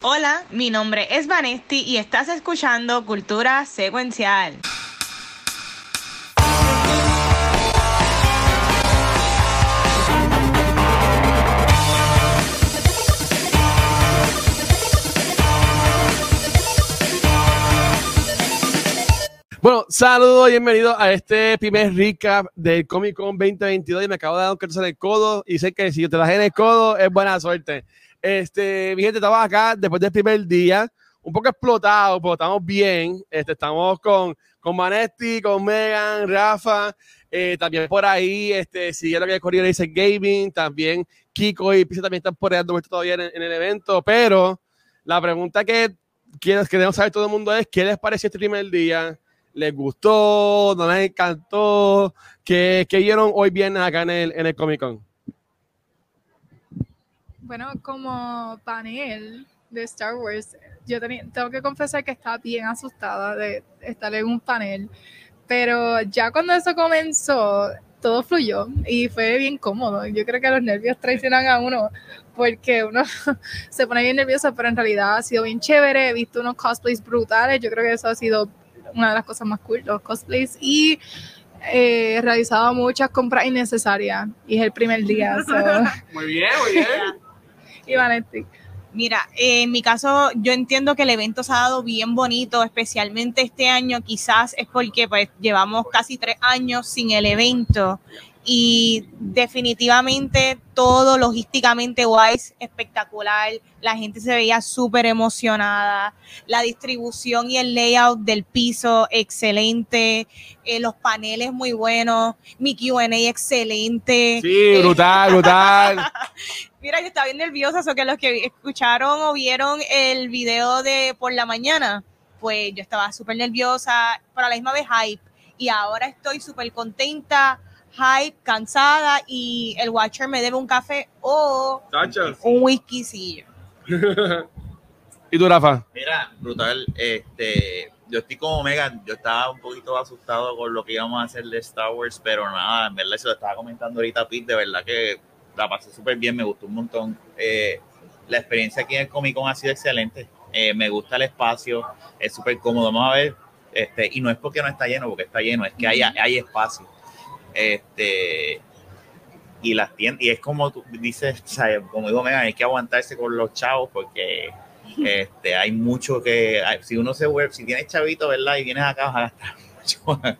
Hola, mi nombre es Vanesti y estás escuchando Cultura Secuencial. Bueno, saludos y bienvenidos a este primer recap del Comic Con 2022 y me acabo de dar un cartucho en el codo y sé que si te das en el codo es buena suerte. Este, mi gente, estamos acá después del primer día, un poco explotado, pero estamos bien. Este, estamos con, con Manetti, con Megan, Rafa, eh, también por ahí, este, siguieron que corrió dice Gaming, también Kiko y Pisa también están por ahí todavía en, en el evento, pero la pregunta que quieres, queremos saber todo el mundo es, ¿qué les pareció este primer día? ¿Les gustó? ¿No les encantó? ¿Qué, qué vieron hoy viernes acá en el, en el Comic Con? Bueno, como panel de Star Wars, yo tengo que confesar que estaba bien asustada de estar en un panel, pero ya cuando eso comenzó, todo fluyó y fue bien cómodo. Yo creo que los nervios traicionan a uno porque uno se pone bien nervioso, pero en realidad ha sido bien chévere. He visto unos cosplays brutales. Yo creo que eso ha sido una de las cosas más cool, los cosplays. Y eh, he realizado muchas compras innecesarias y es el primer día. Muy bien, muy bien. Y Vanetti. Mira, eh, en mi caso yo entiendo que el evento se ha dado bien bonito, especialmente este año, quizás es porque pues llevamos casi tres años sin el evento y definitivamente todo logísticamente wise, espectacular, la gente se veía súper emocionada, la distribución y el layout del piso excelente, eh, los paneles muy buenos, mi Q&A excelente. Sí, Eh, brutal, brutal. Mira, yo estaba bien nerviosa, so que los que escucharon o vieron el video de por la mañana, pues yo estaba súper nerviosa, pero a la misma vez hype. Y ahora estoy súper contenta, hype, cansada y el Watcher me debe un café o un whiskycillo. ¿Y tú, Rafa? Mira, brutal. Este, yo estoy como Megan. Yo estaba un poquito asustado con lo que íbamos a hacer de Star Wars, pero nada, en verdad se lo estaba comentando ahorita a Pete. De verdad que la pasé súper bien, me gustó un montón. Eh, la experiencia aquí en el Comic Con ha sido excelente. Eh, me gusta el espacio, es súper cómodo. Vamos a ver, este, y no es porque no está lleno, porque está lleno, es que hay, hay espacio. Este, y las tiendas, y es como tú dices, sea, como digo Megan, hay que aguantarse con los chavos porque este, hay mucho que, si uno se vuelve, si tienes chavito, ¿verdad? Y vienes acá, vas a gastar mucho.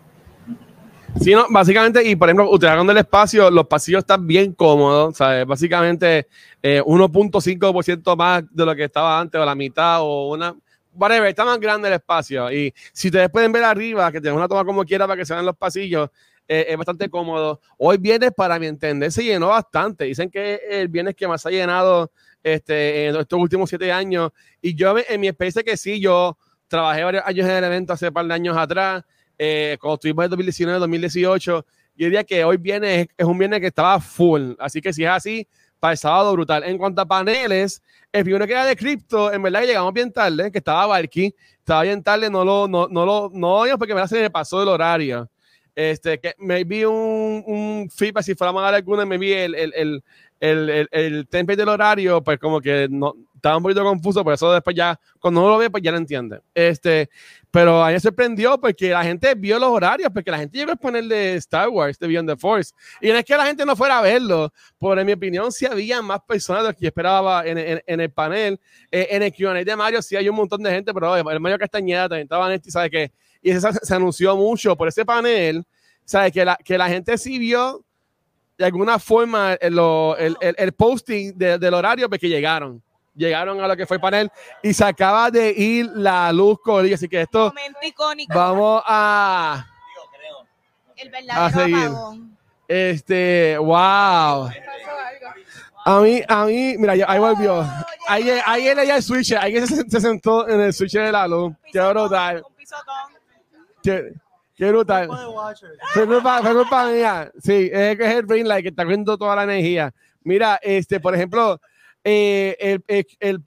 Sí, no, básicamente, y por ejemplo, utilizando el espacio, los pasillos están bien cómodos, ¿sabes? Básicamente eh, 1.5% más de lo que estaba antes, o la mitad, o una. Whatever, está más grande el espacio. Y si ustedes pueden ver arriba, que tenemos una toma como quiera para que se vean los pasillos, eh, es bastante cómodo. Hoy viernes, para mi entender, se llenó bastante. Dicen que el viernes que más ha llenado este, estos últimos siete años. Y yo, en mi experiencia, que sí, yo trabajé varios años en el evento hace par de años atrás eh, cuando estuvimos en 2019, 2018, yo diría que hoy viene, es, un viernes que estaba full. Así que si es así, para el sábado brutal. En cuanto a paneles, el primero que era de cripto, en verdad que llegamos bien tarde, que estaba Barky, estaba bien tarde, no lo, no, no lo, no porque me se me pasó el horario. Este, que me vi un, un feedback, si fuéramos a dar alguna, me vi el, el, el, el, el, el template del horario, pues como que no, estaba un poquito confuso, por eso después ya, cuando uno lo ve, pues ya lo entiende. Este, pero a mí me sorprendió porque la gente vio los horarios, porque la gente llegó a ponerle Star Wars, de Beyond the Force. Y no es que la gente no fuera a verlo, pero en mi opinión, sí había más personas de que esperaba en, en, en el panel. Eh, en el QA de Mario sí hay un montón de gente, pero el Mario Castañeda también estaba Nesti, ¿sabes qué? Y eso se, se anunció mucho por ese panel, ¿sabes? Que la, que la gente sí vio de alguna forma el, lo- el, el- el posting de- del horario porque llegaron. Llegaron a lo que fue el panel y se acaba de ir la luz Corillo. Así que esto Momento icónico. vamos a El a verdadero seguir. apagón. este wow. A mí, a mí, mira, ahí volvió. Ahí, ahí él ya el switch, ahí se, se sentó en el switch de la luz. Qué brutal. Qué, qué brutal. Fue culpa, fue culpa mía. Sí, es que es el brain light que está cogiendo toda la energía. Mira, este, por ejemplo, eh, el, el, el,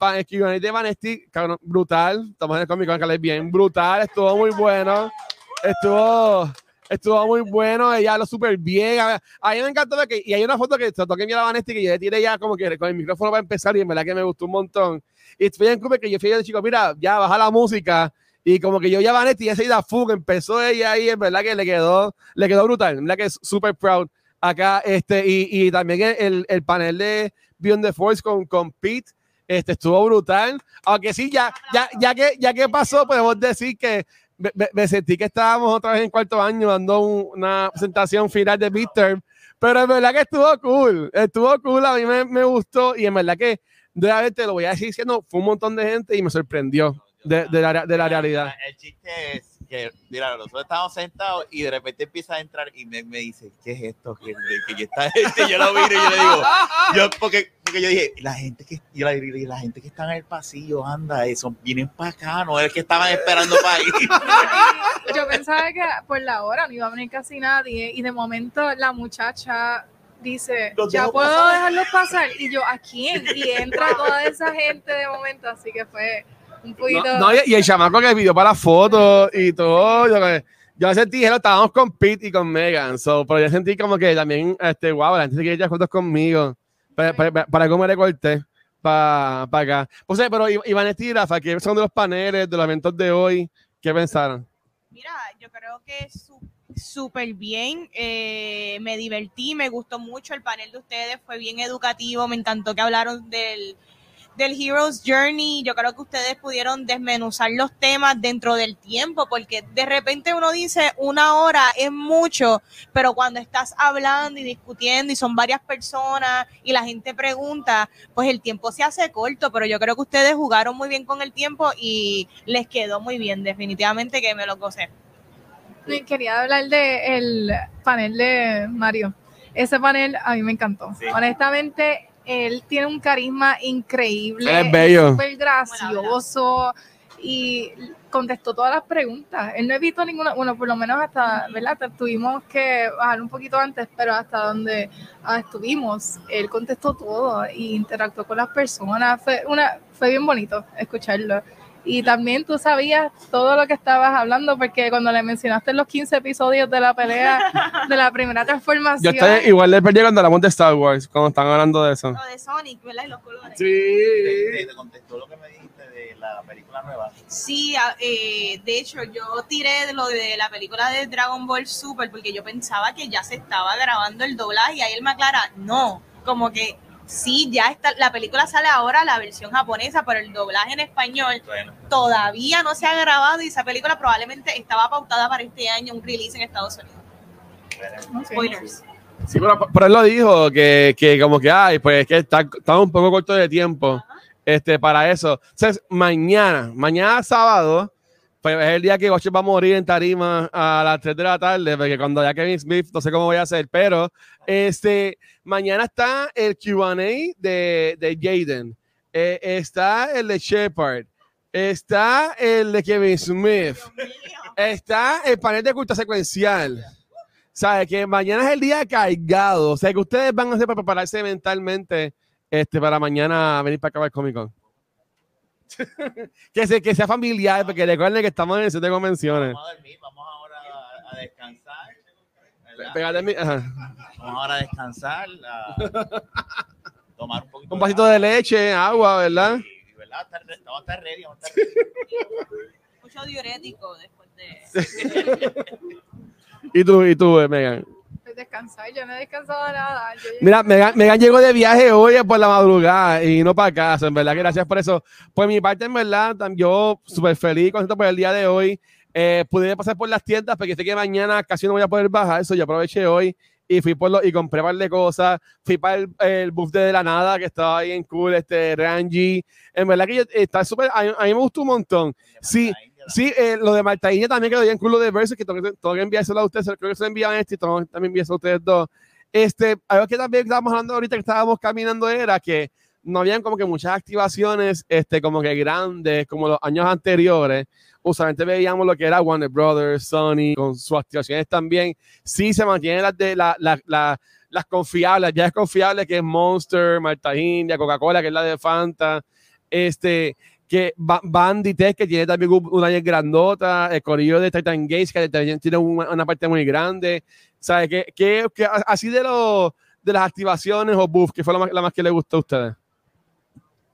el de Vanesti, cabrón, brutal. Estamos en el Comic Con, que bien. Brutal, estuvo muy bueno. Estuvo, estuvo muy bueno, ella lo súper bien. A, mí me encantó que, y hay una foto que se toqué mi a Vanesti que yo le tiré ya como que con el micrófono para empezar y en verdad que me gustó un montón. Y estoy en club que yo fui de chico, mira, ya baja la música. Y como que yo ya Vanetti, esa ida fuga, empezó ella ahí, en verdad que le quedó, le quedó brutal, en verdad que es súper proud. Acá, este, y, y también el, el, panel de Beyond the Force con, con Pete, este, estuvo brutal, aunque sí, ya, ya, ya, que, ya que pasó, podemos decir que me, me, sentí que estábamos otra vez en cuarto año dando un, una presentación final de midterm, pero en verdad que estuvo cool, estuvo cool, a mí me, me gustó, y en verdad que, de te lo voy a decir diciendo, fue un montón de gente y me sorprendió de, de, la, de la realidad. El chiste es que, mira, nosotros estábamos sentados y de repente empieza a entrar y me, me dice, ¿qué es esto? Que, que yo, está, este, yo lo miro y yo le digo, yo, porque, porque yo dije, la gente que, yo la, la gente que está en el pasillo, anda, eso, vienen para acá, no es que estaban esperando para ir. yo pensaba que por la hora no iba a venir casi nadie y de momento la muchacha dice, ya puedo pasar? dejarlos pasar. Y yo, ¿a quién? Y entra toda esa gente de momento, así que fue un poquito. No, no, y el chamaco que pidió para fotos y todo. Yo, yo sentí que estábamos con Pete y con Megan, so, pero yo sentí como que también, este, wow, la gente se quiere echar fotos conmigo. Para, para, para cómo le corté para, para acá. Pues, pero Iván y Rafa, que son de los paneles, de los eventos de hoy, ¿qué pensaron? Mira, yo creo que súper bien, eh, me divertí, me gustó mucho el panel de ustedes, fue bien educativo, me encantó que hablaron del del Hero's Journey, yo creo que ustedes pudieron desmenuzar los temas dentro del tiempo, porque de repente uno dice una hora es mucho, pero cuando estás hablando y discutiendo y son varias personas y la gente pregunta, pues el tiempo se hace corto, pero yo creo que ustedes jugaron muy bien con el tiempo y les quedó muy bien, definitivamente que me lo gocé. Quería hablar del el panel de Mario. Ese panel a mí me encantó. Sí. Honestamente, él tiene un carisma increíble, es bello, súper gracioso y contestó todas las preguntas. Él no evitó ninguna, bueno, por lo menos hasta, ¿verdad? Tuvimos que bajar un poquito antes, pero hasta donde ah, estuvimos, él contestó todo e interactuó con las personas. Fue, una, fue bien bonito escucharlo. Y también tú sabías todo lo que estabas hablando, porque cuando le mencionaste los 15 episodios de la pelea de la primera transformación. Yo estoy igual de perdí cuando hablamos de Star Wars, cuando están hablando de eso. Lo de Sonic, ¿verdad? Y los colores. Sí. ¿Te, te contestó lo que me dijiste de la película nueva? Sí, eh, de hecho, yo tiré de lo de la película de Dragon Ball Super, porque yo pensaba que ya se estaba grabando el doblaje, y ahí él me aclara, no, como que sí, ya está, la película sale ahora, la versión japonesa, pero el doblaje en español Bueno. todavía no se ha grabado y esa película probablemente estaba pautada para este año, un release en Estados Unidos. Spoilers. Sí, pero, pero él lo dijo, que, que como que, ay, pues es que está, estamos un poco corto de tiempo este, para eso. Entonces, mañana, mañana sábado, pues es el día que Watcher va a morir en tarima a las 3 de la tarde, porque cuando ya Kevin Smith, no sé cómo voy a hacer, pero este, mañana está el QA de, de Jaden, eh, está el de Shepard, está el de Kevin Smith, está el panel de culto secuencial. ¿Sabe? Que mañana es el día cargado. O sea, que ustedes van a hacer para prepararse mentalmente este, para mañana venir para acabar el Comic Con. que, se, que sea familiar, porque recuerden que estamos en el set de convenciones. Vamos a dormir, vamos ahora a, a descansar. mi- ajá. Vamos ahora a descansar, a tomar un poquito Un vasito de leche, agua, ¿verdad? Y, y, ¿verdad? Vamos a estar ready, vamos a estar ready. Mucho diurético después de... Y tú, y tú, eh, Megan. Pues descansar, yo no he descansado nada. Yo Mira, Megan, Megan llegó de viaje hoy por la madrugada y no para casa, en verdad, que gracias por eso. Por mi parte, en verdad, yo súper feliz, contento por el día de hoy. Eh, pude pasar por las tiendas porque sé que mañana casi no voy a poder bajar, eso yo aproveché hoy y fui por lo, y compré un par de cosas. Fui para el, el buff de, de la nada que estaba ahí en cool, este Rangi. En verdad que yo, está súper, a, mí- a mí me gustó un montón. Sí, Sí, eh, lo de Marta Iña también quedó bien cool, lo de Versus, que tengo que, tengo que enviárselo a ustedes, creo que se lo envían este y tengo que también enviárselo a ustedes dos. Este, algo que también estábamos hablando ahorita que estábamos caminando era que no habían como que muchas activaciones, este, como que grandes, como los años anteriores. Usualmente veíamos lo que era Warner Brothers, Sony, con sus activaciones también. Sí se mantienen las de la, la, la- las confiables, ya es confiable que es Monster, Marta India, Coca-Cola, que es la de Fanta. Este, que Ba- Bandy Tech, que tiene también un- una área grandota, el corillo de Titan Gates, que también tiene una, una parte muy grande. ¿Sabes? Que, que, que así de los de las activaciones o buff, que fue la más, la más que le gustó a ustedes.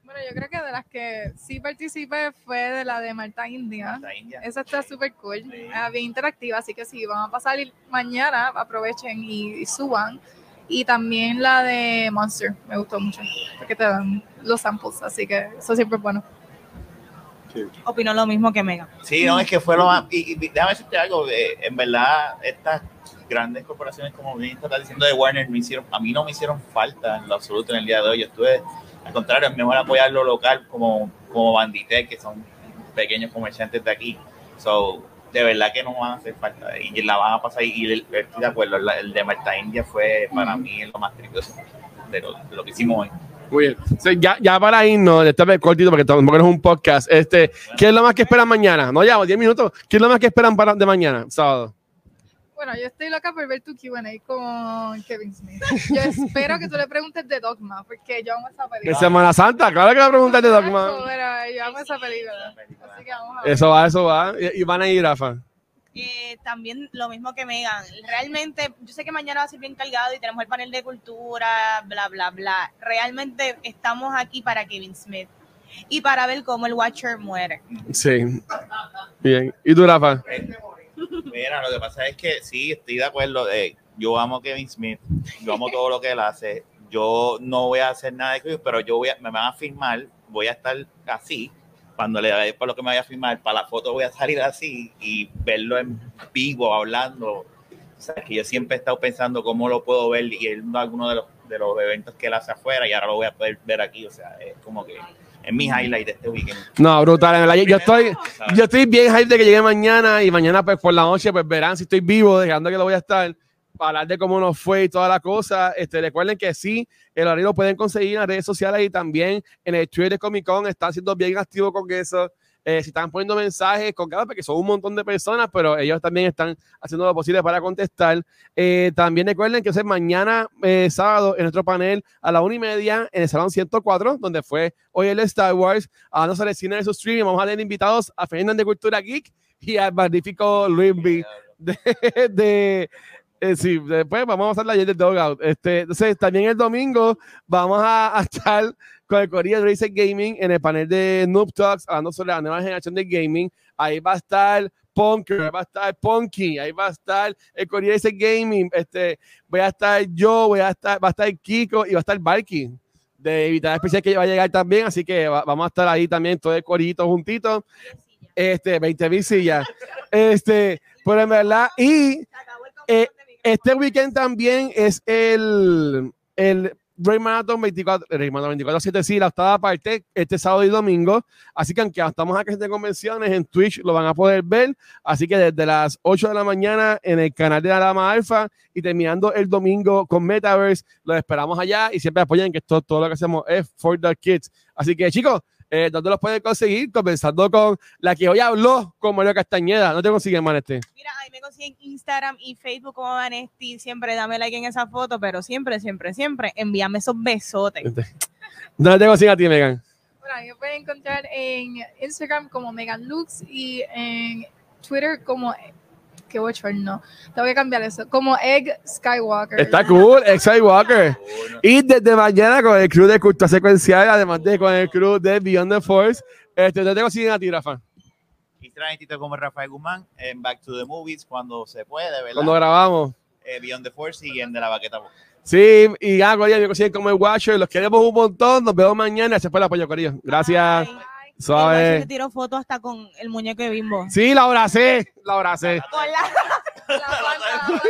Bueno, yo creo que de las que sí participé fue de la de Marta India. Esa está súper cool, Sí. ah, bien interactiva, así que sí, van a pasar mañana, aprovechen y, y suban. Y también la de Monster, me gustó mucho, porque te dan los samples, así que eso siempre es bueno. Opino lo mismo que Mega. Sí, no, es que fue lo más. Y, y déjame decirte algo, eh, en verdad, estas grandes corporaciones, como bien está diciendo de Warner, me hicieron, a mí no me hicieron falta en lo absoluto en el día de hoy. Yo estuve, al contrario, es mejor apoyar lo local como, como Bandité, que son pequeños comerciantes de aquí. So, de verdad que no van a hacer falta y la van a pasar. Y el- estoy de acuerdo, la- el de Marta India fue para mí lo más triste de lo, de lo que hicimos hoy. Muy bien. Ya, ya para irnos, vez cortito porque tampoco es un podcast. Este, ¿Qué es lo más que esperan mañana? No, ya, 10 minutos. ¿Qué es lo más que esperan para de mañana, sábado? Bueno, yo estoy loca por ver tu QA con Kevin Smith. Yo espero que tú le preguntes de Dogma, porque yo amo esa De película. Semana Santa, claro que la pregunta de Dogma. Pero yo amo esa película. Así que vamos a ver. Eso va, eso va. Y van a ir, Rafa. Eh, también lo mismo que Megan. Realmente, yo sé que mañana va a ser bien cargado y tenemos el panel de cultura, bla, bla, bla. Realmente estamos aquí para Kevin Smith y para ver cómo el Watcher muere. Sí. Bien. ¿Y tú, Rafa? Mira, lo que pasa es que sí, estoy de acuerdo. eh, yo amo a Kevin Smith, yo amo todo lo que él hace. Yo no voy a hacer nada de Kevin, pero yo voy a, me van a filmar, voy a estar así. Cuando le dé por lo que me vaya a filmar, para la foto voy a salir así y verlo en vivo, hablando. O sea, que yo siempre he estado pensando cómo lo puedo ver y él no alguno de los, de los eventos que él hace afuera y ahora lo voy a poder ver aquí. O sea, es como que es mi highlight de este weekend. No, brutal. en verdad, yo- estoy, ¿sabes? yo estoy bien hype de que llegue mañana y mañana pues por la noche pues verán si estoy vivo, dejando que lo voy a estar hablar de cómo nos fue y toda la cosa. Este, recuerden que sí, el horario lo pueden conseguir en las redes sociales y también en el Twitter de Comic Con. Están siendo bien activos con eso. Eh, si están poniendo mensajes con cada, porque son un montón de personas, pero ellos también están haciendo lo posible para contestar. Eh, también recuerden que es mañana, eh, sábado, en nuestro panel a la una y media en el Salón 104, donde fue hoy el Star Wars, hablándose del cine de su streaming. Vamos a tener invitados a Fernández de Cultura Geek y al magnífico Luis B. De, de- eh, sí, después vamos a hacer la del Dogout. Este, entonces, también el domingo vamos a, a estar con el Corea de Racer Gaming en el panel de Noob Talks, hablando sobre la nueva generación de gaming. Ahí va a estar Punker, ahí va a estar Punky, ahí va a estar el Corea Racer Gaming. Este, voy a estar yo, voy a estar, va a estar Kiko y va a estar Barky de Invitada Especial que va a llegar también. Así que va- vamos a estar ahí también, todo el corillito juntito. Este, 20 mil sillas. Este, pero en verdad, y Eh, este weekend también es el, el Marathon 24, el Ray Marathon 24 7 sí, la octava parte, este sábado y domingo. Así que aunque estamos acá en convenciones, en Twitch lo van a poder ver. Así que desde las 8 de la mañana en el canal de la Dama Alfa y terminando el domingo con Metaverse, los esperamos allá y siempre apoyen que esto, todo lo que hacemos es for the kids. Así que chicos, eh, ¿dónde los pueden conseguir? Comenzando con la que hoy habló con Mario Castañeda. ¿No te consiguen, Maneste? Mira, ahí me consiguen Instagram y Facebook como Vanesti. Siempre dame like en esa foto, pero siempre, siempre, siempre envíame esos besotes. ¿Dónde te consiguen a ti, Megan? Bueno, me pueden encontrar en Instagram como Megan Lux y en Twitter como que no, tengo que cambiar eso, como Egg Skywalker. Está cool, Exai Walker. Y desde mañana con el crew de Cultura Secuencial, además de con el crew de Beyond the Force, este, ¿dónde te consiguen a ti, Rafa? Y traen Tito como Rafael Guzmán en Back to the Movies cuando se puede, ¿verdad? Cuando grabamos. Eh, Beyond the Force y en De la Baqueta Boca. Sí, y ya, Corillo, me consiguen como el Watcher. Los queremos un montón. Nos vemos mañana. Gracias por el apoyo, Corillo. Gracias. Bye. Suave. Se tiró foto hasta con el muñeco de Bimbo. Sí, la abracé, la abracé. Con la, la, la, la